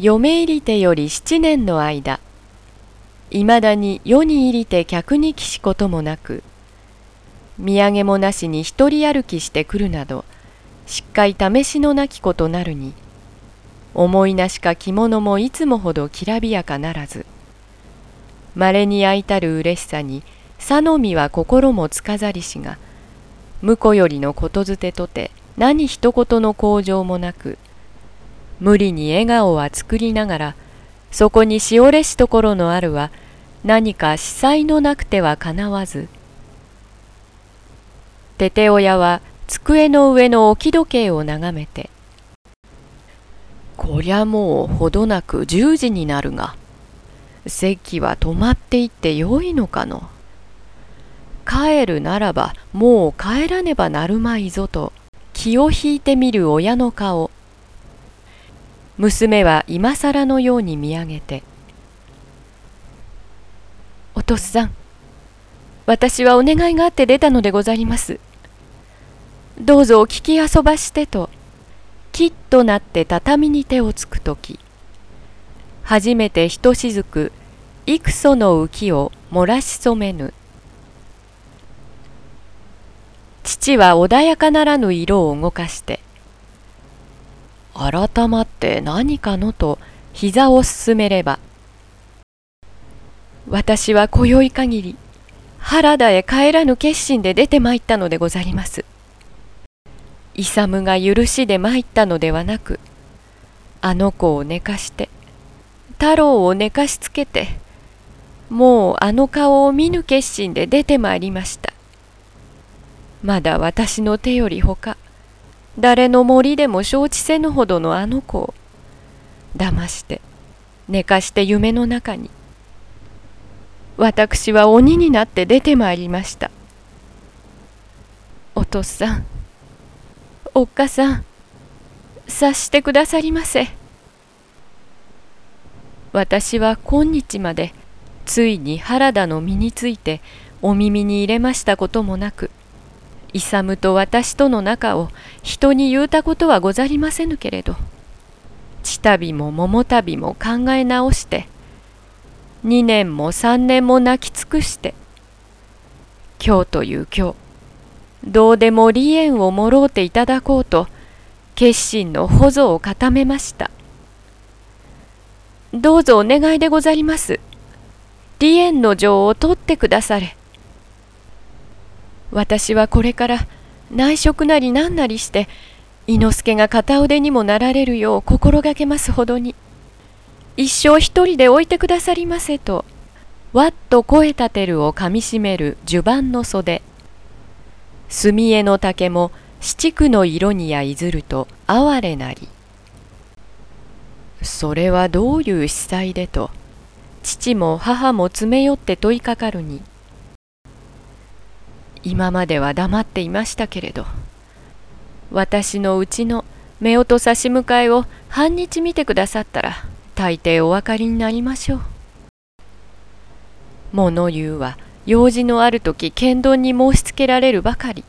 嫁入りてより七年の間いまだに世に入りて客に帰しこともなく土産もなしに一人歩きしてくるなどしっかい試しのなきことなるに思いなしか着物もいつもほどきらびやかならずまれに焼いたる嬉しさにさのみは心もつかざりしが婿よりのことづてとて何一言の向上もなく無理に笑顔は作りながらそこにしおれしところのあるは何か司祭のなくてはかなわずてて親は机の上の置き時計を眺めて「こりゃもうほどなく十時になるが席は止まっていってよいのかの。帰るならばもう帰らねばなるまいぞ」と気を引いてみる親の顔。娘は今更のように見上げて「お父さん私はお願いがあって出たのでござります」どうぞお聞き遊ばしてときっとなって畳に手をつくとき初めてひとしずく幾その浮きを漏らし染めぬ。父は穏やかならぬ色を動かして改まって何かのと膝を進めれば私は今宵限り原田へ帰らぬ決心で出てまいったのでござります。勇が許しで参ったのではなくあの子を寝かして太郎を寝かしつけてもうあの顔を見ぬ決心で出てまいりましたまだ私の手よりほか誰の森でも承知せぬほどのあの子を騙して寝かして夢の中に。私は鬼になって出てまいりました。お父さんおっかさん察してくださりませ。私は今日までついに原田の身についてお耳に入れましたこともなく勇と私との仲を人に言うたことはござりませぬけれど血旅も桃旅も考え直して二年も三年も泣き尽くして今日という今日どうでも離縁をもろうていただこうと決心の補助を固めました。どうぞお願いでござります。離縁の情を取ってくだされ。私はこれから内職なり何なりして伊之助が片腕にもなられるよう心がけますほどに一生一人で置いてくださりませとわっと声立てるをかみしめる襦袢の袖墨絵の竹も七区の色にやいずると哀れなり。それはどういう司祭でと、父も母も詰め寄って問いかかるに。今までは黙っていましたけれど、私のうちの夫婦差し迎えを半日見てくださったら、大抵お分かりになりましょう。物言うは用事のある時剣道に申しつけられるばかり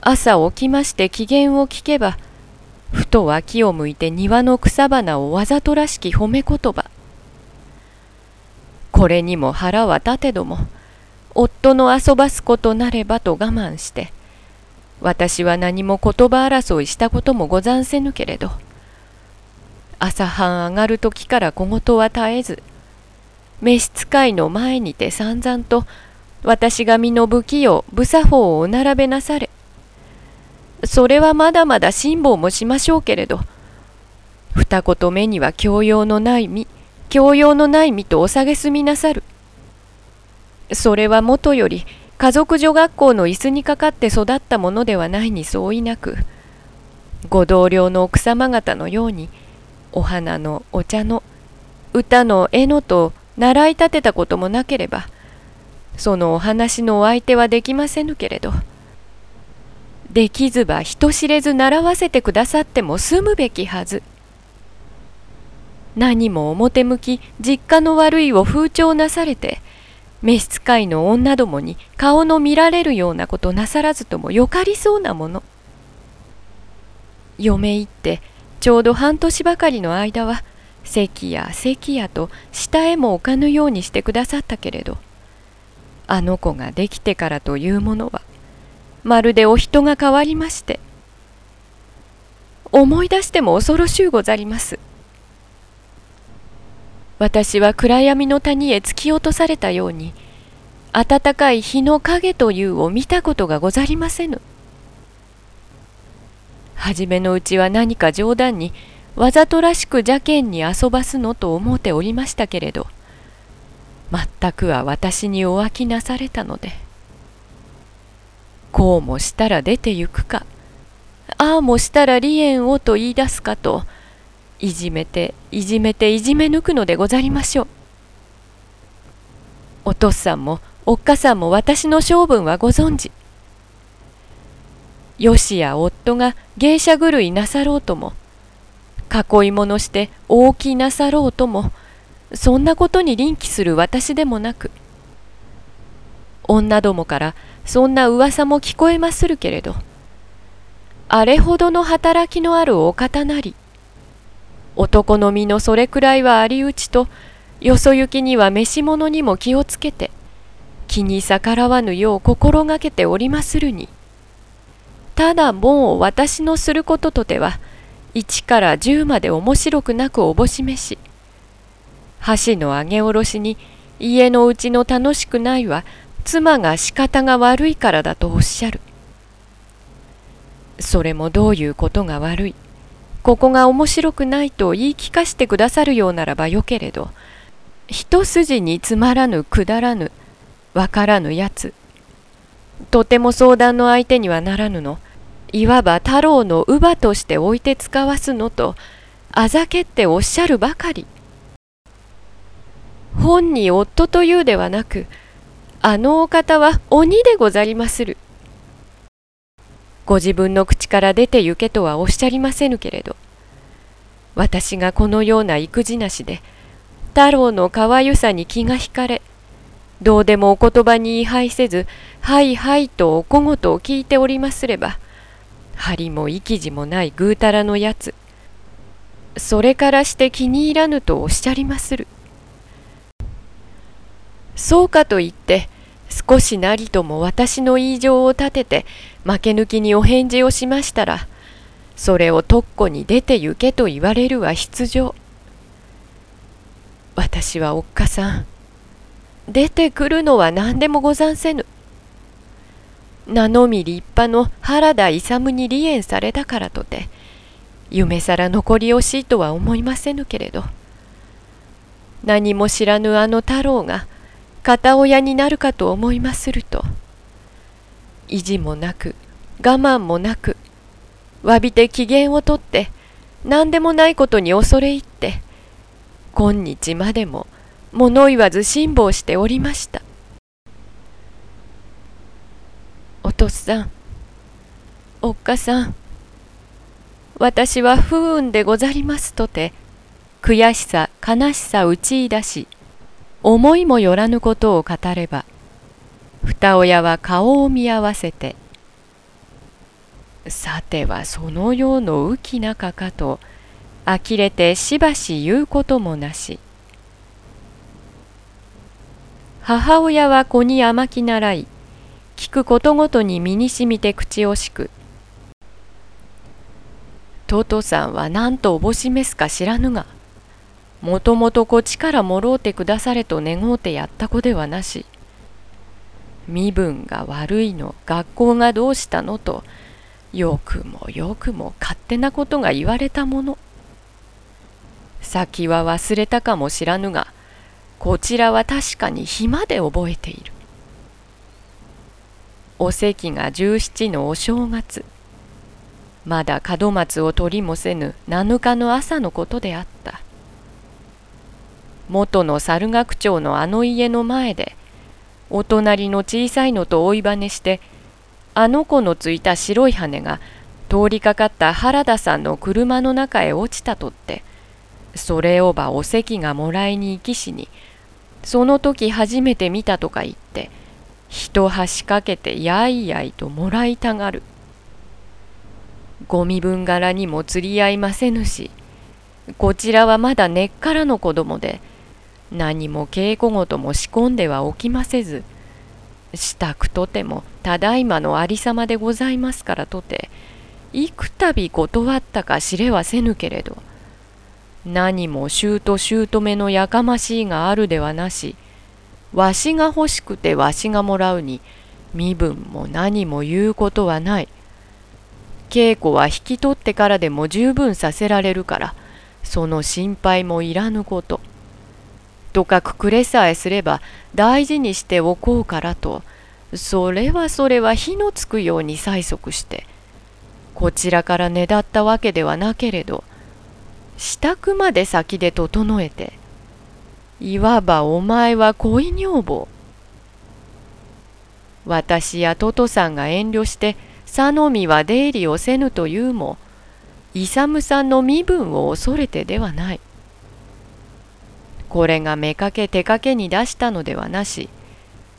朝起きまして機嫌を聞けばふと脇を向いて庭の草花をわざとらしき褒め言葉これにも腹は立てども夫の遊ばすことなればと我慢して私は何も言葉争いしたこともござんせぬけれど朝半上がる時から小言は絶えず召使いの前にて散々と私が身の武器を武作法をお並べなされそれはまだまだ辛抱もしましょうけれど二言目には教養のない身教養のない身とお下げすみなさる。それはもとより家族女学校の椅子にかかって育ったものではないに相違なくご同僚の奥様方のようにお花のお茶の歌の絵のと習い立てたこともなければそのお話のお相手はできませぬけれどできずば人知れず習わせてくださっても済むべきはず。何も表向き実家の悪いを風潮なされて召使いの女どもに顔の見られるようなことなさらずともよかりそうなもの。嫁行ってちょうど半年ばかりの間は関や関やと下へも置かぬようにしてくださったけれどあの子ができてからというものはまるでお人が変わりまして思い出しても恐ろしゅうござります。私は暗闇の谷へ突き落とされたように暖かい日の影というを見たことがござりませぬ。はじめのうちは何か冗談にわざとらしく邪剣に遊ばすのと思うておりましたけれど全くは私にお飽きなされたのでこうもしたら出てゆくかああもしたら離縁をと言い出すかといじめていじめていじめ抜くのでござりましょう。お父さんもおっかさんも私の性分はご存知。よしや夫が芸者狂いなさろうとも囲い物して大きなさろうともそんなことに臨機する私でもなく女どもからそんな噂も聞こえまするけれどあれほどの働きのあるお方なり男の身のそれくらいはありうちとよそ行きには召し物にも気をつけて気に逆らわぬよう心がけておりまするに。ただもう私のすることとては1から10まで面白くなくおぼしめし箸の上げ下ろしに家のうちの楽しくないは妻が仕方が悪いからだとおっしゃる。それもどういうことが悪い。ここが面白くないと言い聞かしてくださるようならばよけれど一筋につまらぬくだらぬわからぬやつとても相談の相手にはならぬのいわば太郎の乳母として置いて使わすのとあざけっておっしゃるばかり。本に夫というではなくあのお方は鬼でござりまする。ご自分の口から出て行けとはおっしゃりませぬけれど私がこのような育児なしで太郎のかわゆさに気が引かれどうでもお言葉に違背せずはいはいとお小言を聞いておりますれば針も息地もないぐうたらのやつそれからして気に入らぬとおっしゃりまする。そうかと言って少しなりとも私の言い情を立てて負け抜きにお返事をしましたらそれをとっこに出て行けと言われるは必定私はおっかさん出てくるのは何でもござんせぬ。名のみ立派の原田勇に離縁されたからとて夢さら残り惜しいとは思いませぬけれど何も知らぬあの太郎が片親になるかと思いますると意地もなく我慢もなく詫びて機嫌をとって何でもないことに恐れ入って今日までも物言わず辛抱しておりました。お父さんおっかさん私は不運でござりますとて悔しさ悲しさ打ち出し思いもよらぬことを語れば二親は顔を見合わせてさてはそのようの浮き中かと呆れてしばし言うこともなし母親は子に甘き習い聞くことごとに身にしみて口をしく。トトさんは何とおぼしめすか知らぬが、もともとこちからもろうてくだされと願うてやった子ではなし、身分が悪いの、学校がどうしたのと、よくもよくも勝手なことが言われたもの。先は忘れたかもしらぬが、こちらは確かに暇で覚えている。お席が十七のお正月まだ門松を取りもせぬ七日の朝のことであった元の猿学長のあの家の前でお隣の小さいのと追いばねしてあの子のついた白い羽が通りかかった原田さんの車の中へ落ちたとってそれをばお席がもらいに行きしにその時初めて見たとか言って一橋かけてやいやいともらいたがる。ご身分柄にも釣り合いませぬし、こちらはまだ根っからの子供で、何も稽古事も仕込んではおきませず、したくとてもただいまのありさまでございますからとて、幾度断ったか知れはせぬけれど、何も姑姑のやかましいがあるではなし、わしが欲しくてわしがもらうに、身分も何も言うことはない。稽古は引き取ってからでも十分させられるから、その心配もいらぬこと。とかくくれさえすれば大事にしておこうからと、それはそれは火のつくように催促して、こちらからねだったわけではなけれど、支度まで先で整えて、いわばお前は恋女房。私やトトさんが遠慮して佐野美は出入りをせぬというも、勇さんの身分を恐れてではない。これが妾手掛けに出したのではなし、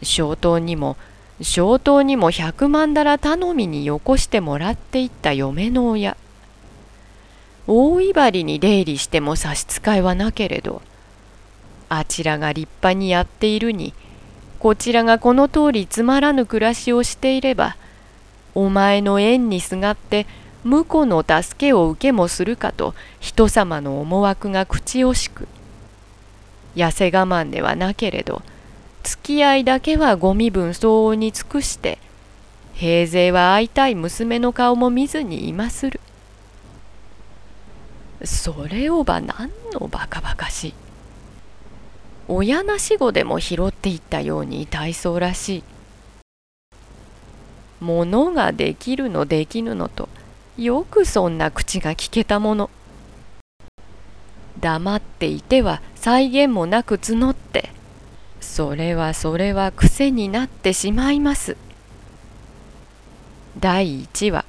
小刀にも小刀にも百万だら頼みによこしてもらっていった嫁の親。大威張りに出入りしても差し支えはなけれど、あちらが立派にやっているに、こちらがこの通りつまらぬ暮らしをしていれば、お前の縁にすがって婿の助けを受けもするかと人様の思惑が口惜しく。痩せ我慢ではなけれど、付き合いだけはご身分相応に尽くして、平勢は会いたい娘の顔も見ずに今する。それをば何のバカバカしい。親なし子でも拾っていったように大層らしい。ものができるのできぬのと、よくそんな口が聞けたもの。黙っていては再現もなく募って、それはそれは癖になってしまいます。第一は、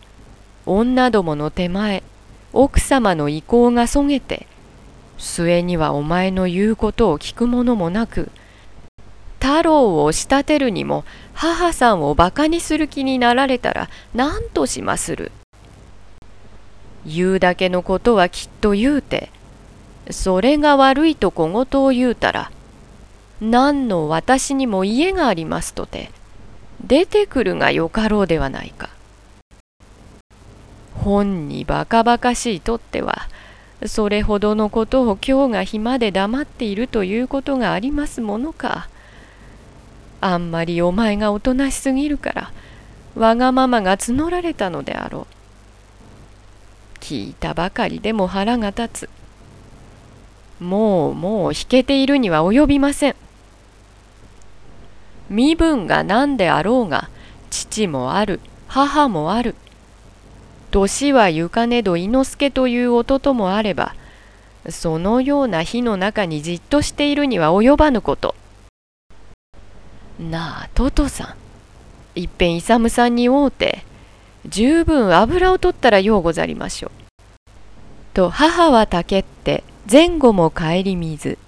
女どもの手前、奥様の意向がそげて、末にはお前の言うことを聞くものもなく、太郎を仕立てるにも母さんをバカにする気になられたら何としまする。言うだけのことはきっと言うて、それが悪いと小言を言うたら、何の私にも家がありますとて、出てくるがよかろうではないか。本にバカバカしいとっては、それほどのことを今日が暇で黙っているということがありますものか。あんまりお前がおとなしすぎるから、わがままが募られたのであろう。聞いたばかりでも腹が立つ。もうもう引けているには及びません。身分が何であろうが、父もある、母もある。年はゆかねど伊之助という弟もあれば、そのような火の中にじっとしているには及ばぬこと。なあ、トトさん。いっぺん勇さんに会うて、十分油を取ったらようござりましょう。と母はたけって前後も顧みず。